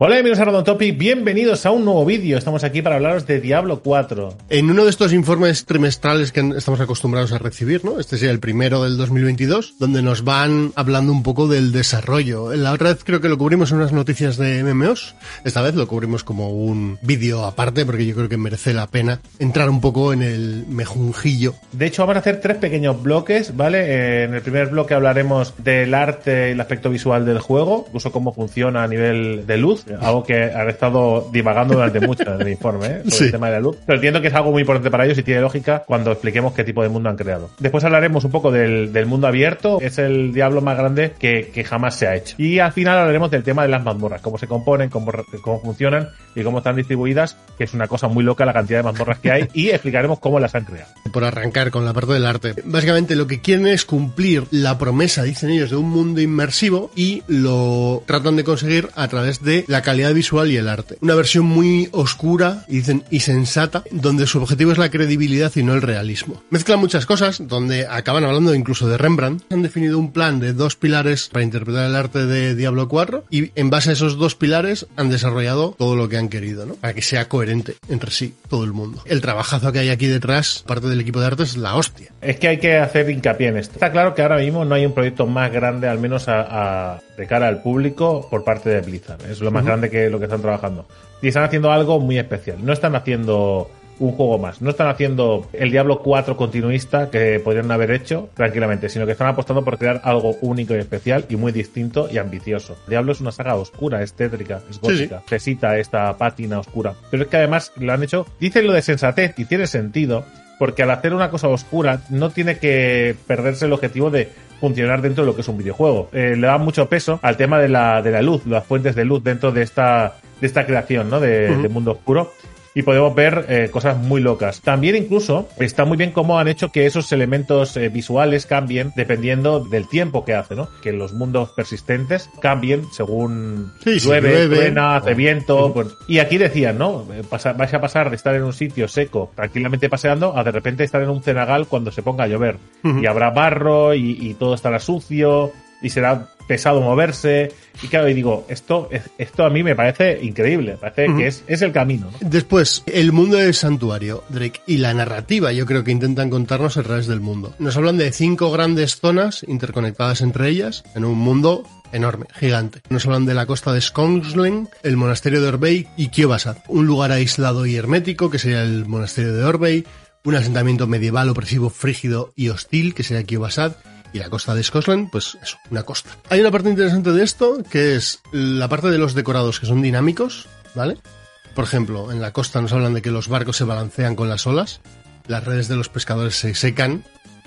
Hola bienvenidos a Rodon Topic, bienvenidos a un nuevo vídeo. Estamos aquí para hablaros de Diablo 4. En uno de estos informes trimestrales que estamos acostumbrados a recibir, ¿no? Este sería el primero del 2022, donde nos van hablando un poco del desarrollo. La otra vez creo que lo cubrimos en unas noticias de MMOs. Esta vez lo cubrimos como un vídeo aparte, porque yo creo que merece la pena entrar un poco en el mejunjillo. De hecho, vamos a hacer tres pequeños bloques, ¿vale? Eh, en el primer bloque hablaremos del arte y el aspecto visual del juego, incluso cómo funciona a nivel de luz algo que han estado divagando durante mucho en el informe, ¿eh? sobre el tema de la luz. Pero entiendo que es algo muy importante para ellos y tiene lógica cuando expliquemos qué tipo de mundo han creado. Después hablaremos un poco del, del mundo abierto, es el diablo más grande que, que, jamás se ha hecho. Y al final hablaremos del tema de las mazmorras, cómo se componen, cómo, cómo funcionan y cómo están distribuidas, que es una cosa muy loca la cantidad de mazmorras que hay, y explicaremos cómo las han creado. Por arrancar con la parte del arte. Básicamente lo que quieren es cumplir la promesa, dicen ellos, de un mundo inmersivo y lo tratan de conseguir a través de la calidad visual y el arte. Una versión muy oscura y, dicen, y sensata, donde su objetivo es la credibilidad y no el realismo. Mezclan muchas cosas, donde acaban hablando incluso de Rembrandt. Han definido un plan de dos pilares para interpretar el arte de Diablo 4 y en base a esos dos pilares han desarrollado todo lo que han querido, ¿no? Para que sea coherente entre sí todo el mundo. El trabajazo que hay aquí detrás, parte del equipo de arte, es la hostia. Es que hay que hacer hincapié en esto. Está claro que ahora mismo no hay un proyecto más grande, al menos a, a de cara al público, por parte de Blizzard. Es lo más. Grande que lo que están trabajando. Y están haciendo algo muy especial. No están haciendo un juego más. No están haciendo el Diablo 4 continuista que podrían haber hecho tranquilamente, sino que están apostando por crear algo único y especial y muy distinto y ambicioso. Diablo es una saga oscura, es tétrica, es gótica, sí, sí. necesita esta pátina oscura. Pero es que además lo han hecho, dicen lo de sensatez y tiene sentido, porque al hacer una cosa oscura no tiene que perderse el objetivo de funcionar dentro de lo que es un videojuego. Eh, le da mucho peso al tema de la, de la luz, las fuentes de luz dentro de esta, de esta creación, ¿no? De, uh -huh. de mundo oscuro y podemos ver eh, cosas muy locas. También incluso está muy bien cómo han hecho que esos elementos eh, visuales cambien dependiendo del tiempo que hace, ¿no? Que los mundos persistentes cambien según sí, llueve, llueve, truena, hace viento. Pues, y aquí decían, ¿no? Pasa, vais a pasar de estar en un sitio seco, tranquilamente paseando, a de repente estar en un cenagal cuando se ponga a llover. Uh -huh. Y habrá barro y, y todo estará sucio y será pesado moverse. Y claro, y digo, esto, esto a mí me parece increíble, me parece uh -huh. que es, es el camino. ¿no? Después, el mundo del santuario, Drake, y la narrativa, yo creo que intentan contarnos a través del mundo. Nos hablan de cinco grandes zonas interconectadas entre ellas, en un mundo enorme, gigante. Nos hablan de la costa de Skonslen, el monasterio de Orbey y Kiobasad, un lugar aislado y hermético que sería el monasterio de Orbey, un asentamiento medieval opresivo, frígido y hostil que sería Kiobasad, y la costa de Scotland, pues eso, una costa. Hay una parte interesante de esto, que es la parte de los decorados que son dinámicos, ¿vale? Por ejemplo, en la costa nos hablan de que los barcos se balancean con las olas, las redes de los pescadores se secan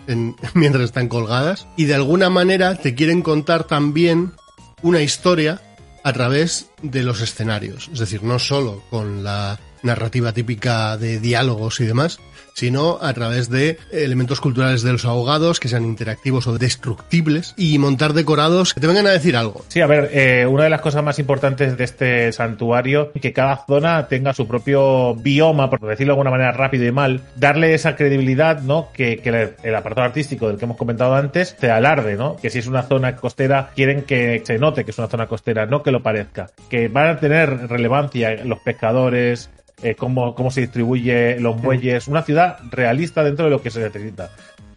en, mientras están colgadas, y de alguna manera te quieren contar también una historia a través de los escenarios. Es decir, no solo con la narrativa típica de diálogos y demás, sino a través de elementos culturales de los ahogados que sean interactivos o destructibles y montar decorados que te vengan a decir algo. Sí, a ver, eh, una de las cosas más importantes de este santuario es que cada zona tenga su propio bioma, por decirlo de alguna manera rápido y mal, darle esa credibilidad, ¿no? Que, el, el apartado artístico del que hemos comentado antes te alarde, ¿no? Que si es una zona costera, quieren que se note que es una zona costera, no que lo parezca. Que van a tener relevancia los pescadores, eh, cómo, cómo se distribuye los muelles, una ciudad realista dentro de lo que se necesita.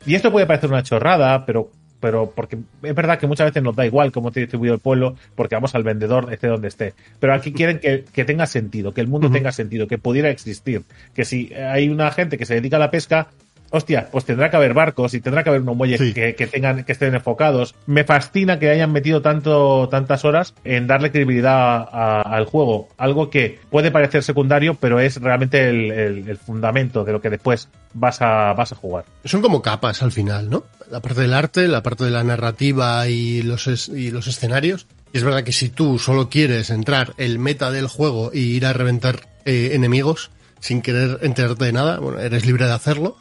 Y esto puede parecer una chorrada, pero, pero porque es verdad que muchas veces nos da igual cómo te distribuye el pueblo, porque vamos al vendedor, esté donde esté. Pero aquí quieren que, que tenga sentido, que el mundo uh -huh. tenga sentido, que pudiera existir. Que si hay una gente que se dedica a la pesca, hostia, pues tendrá que haber barcos y tendrá que haber unos muelles sí. que, que, tengan, que estén enfocados. Me fascina que hayan metido tanto, tantas horas en darle credibilidad a, a, al juego. Algo que puede parecer secundario, pero es realmente el, el, el, fundamento de lo que después vas a, vas a jugar. Son como capas al final, ¿no? La parte del arte, la parte de la narrativa y los, es, y los escenarios. Y es verdad que si tú solo quieres entrar el meta del juego y ir a reventar eh, enemigos sin querer enterarte de nada, bueno, eres libre de hacerlo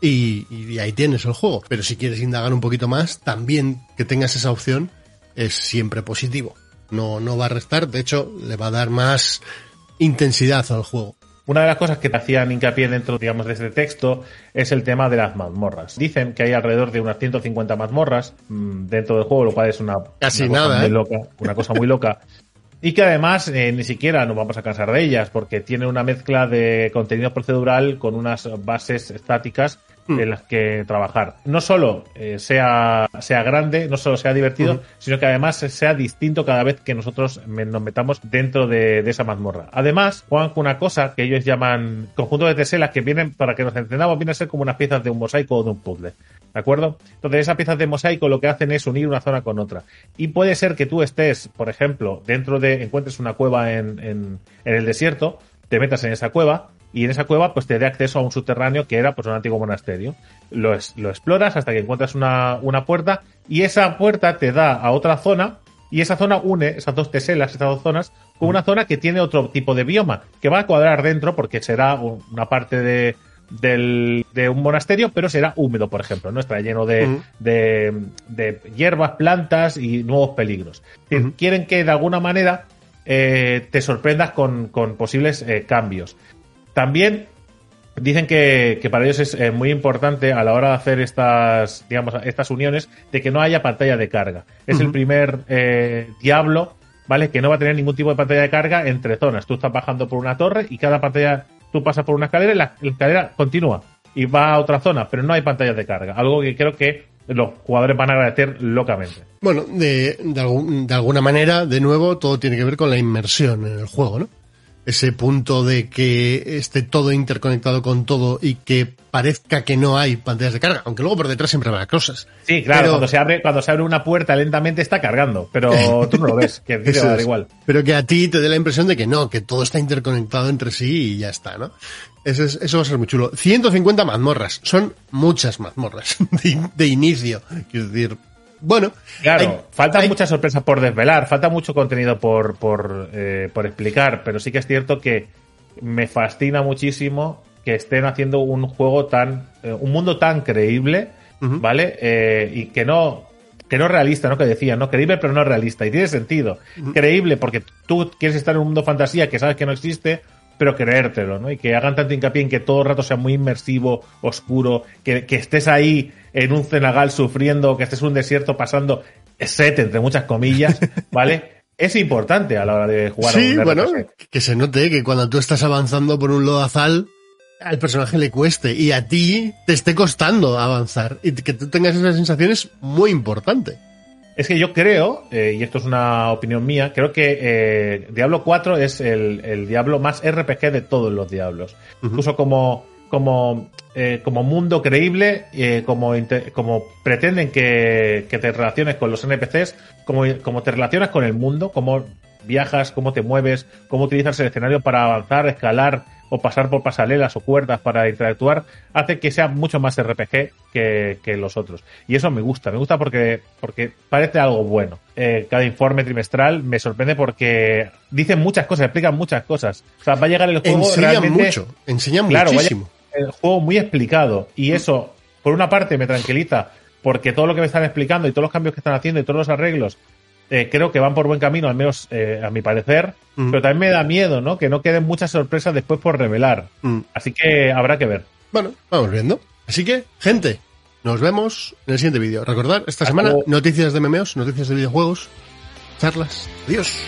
y, y, ahí tienes el juego. Pero si quieres indagar un poquito más, también que tengas esa opción es siempre positivo. No, no va a restar, de hecho, le va a dar más intensidad al juego. Una de las cosas que te hacían hincapié dentro, digamos, de este texto es el tema de las mazmorras. Dicen que hay alrededor de unas 150 mazmorras mmm, dentro del juego, lo cual es una, Casi una nada, cosa ¿eh? muy loca, una cosa muy loca. y que además eh, ni siquiera nos vamos a cansar de ellas porque tiene una mezcla de contenido procedural con unas bases estáticas Hmm. en las que trabajar. No solo eh, sea, sea grande, no solo sea divertido, sino que además sea distinto cada vez que nosotros me- nos metamos dentro de, de esa mazmorra. Además, juegan con una cosa que ellos llaman conjunto de teselas que vienen, para que nos entendamos, vienen a ser como unas piezas de un mosaico o de un puzzle. ¿De acuerdo? Entonces, esas piezas de mosaico lo que hacen es unir una zona con otra. Y puede ser que tú estés, por ejemplo, dentro de, encuentres una cueva en, en, en el desierto, te metas en esa cueva, y en esa cueva pues te dé acceso a un subterráneo que era pues un antiguo monasterio. Lo, es- lo exploras hasta que encuentras una, una puerta y esa puerta te da a otra zona y esa zona une esas dos teselas, esas dos zonas, con una zona que tiene otro tipo de bioma, que va a cuadrar dentro porque será un- una parte de, del- de un monasterio, pero será húmedo, por ejemplo, ¿no? Estará lleno de, de, de hierbas, plantas y nuevos peligros. Quieren que de alguna manera eh, te sorprendas con, con posibles eh, cambios. También dicen que, que para ellos es eh, muy importante a la hora de hacer estas, digamos, estas uniones, de que no haya pantalla de carga. Es el primer Diablo, ¿vale? Que no va a tener ningún tipo de pantalla de carga entre zonas. Tú estás bajando por una torre y cada pantalla, tú pasas por una escalera y la, escalera continúa y va a otra zona, pero no hay pantallas de carga. Algo que creo que los jugadores van a agradecer locamente. Bueno, de, de, de alguna manera, de nuevo, todo tiene que ver con la inmersión en el juego, ¿no? Ese punto de que esté todo interconectado con todo y que parezca que no hay pantallas de carga, aunque luego por detrás siempre habrá cosas. Sí, claro, Pero- cuando se abre, cuando se abre una puerta lentamente está cargando, pero tú no lo ves, que a ti te va a dar igual. Pero que a ti te dé la impresión de que no, que todo está interconectado entre sí y ya está, ¿no? Eso, es- eso va a ser muy chulo. 150 mazmorras. Son muchas mazmorras de, de inicio. Quiero decir, bueno. Claro, hay- faltan hay- muchas sorpresas por desvelar, falta mucho contenido por, por, eh, por explicar, pero sí que es cierto que me fascina muchísimo que estén haciendo un juego tan, eh, un mundo tan creíble. ¿vale? Eh, y que no, que no es realista, ¿no? Que decía, ¿no? Creíble pero no realista. Y tiene sentido. Creíble porque tú quieres estar en un mundo fantasía que sabes que no existe, pero creértelo, ¿no? Y que hagan tanto hincapié en que todo el rato sea muy inmersivo, oscuro, que, que estés ahí en un cenagal sufriendo, que estés en un desierto pasando set, entre muchas comillas, ¿vale? Es importante a la hora de jugar Sí, a un bueno, que se note que cuando tú estás avanzando por un lodazal, al personaje le cueste y a ti te esté costando avanzar y que tú tengas esa sensación es muy importante. Es que yo creo, eh, y esto es una opinión mía, creo que eh, Diablo 4 es el, el Diablo más RPG de todos los Diablos. Incluso como, como, eh, como mundo creíble, eh, como, como pretenden que, que te relaciones con los NPCs, como, como te relacionas con el mundo, cómo viajas, cómo te mueves, cómo utilizas el escenario para avanzar, escalar o pasar por pasarelas o cuerdas para interactuar, hace que sea mucho más RPG que, que los otros. Y eso me gusta, me gusta porque, porque parece algo bueno. Eh, cada informe trimestral me sorprende porque dicen muchas cosas, explican muchas cosas. O sea, va a llegar el juego Enseñan realmente mucho, enseñan Claro, muchísimo. el juego muy explicado y eso, por una parte, me tranquiliza porque todo lo que me están explicando y todos los cambios que están haciendo y todos los arreglos eh, creo que van por buen camino, al menos eh, a mi parecer, Mm. pero también me da miedo, ¿no? Que no queden muchas sorpresas después por revelar. Mm. Así que habrá que ver. Bueno, vamos viendo. Así que, gente, nos vemos en el siguiente vídeo. Recordad, esta Hasta semana, luego. noticias de memeos, noticias de videojuegos, charlas. Adiós.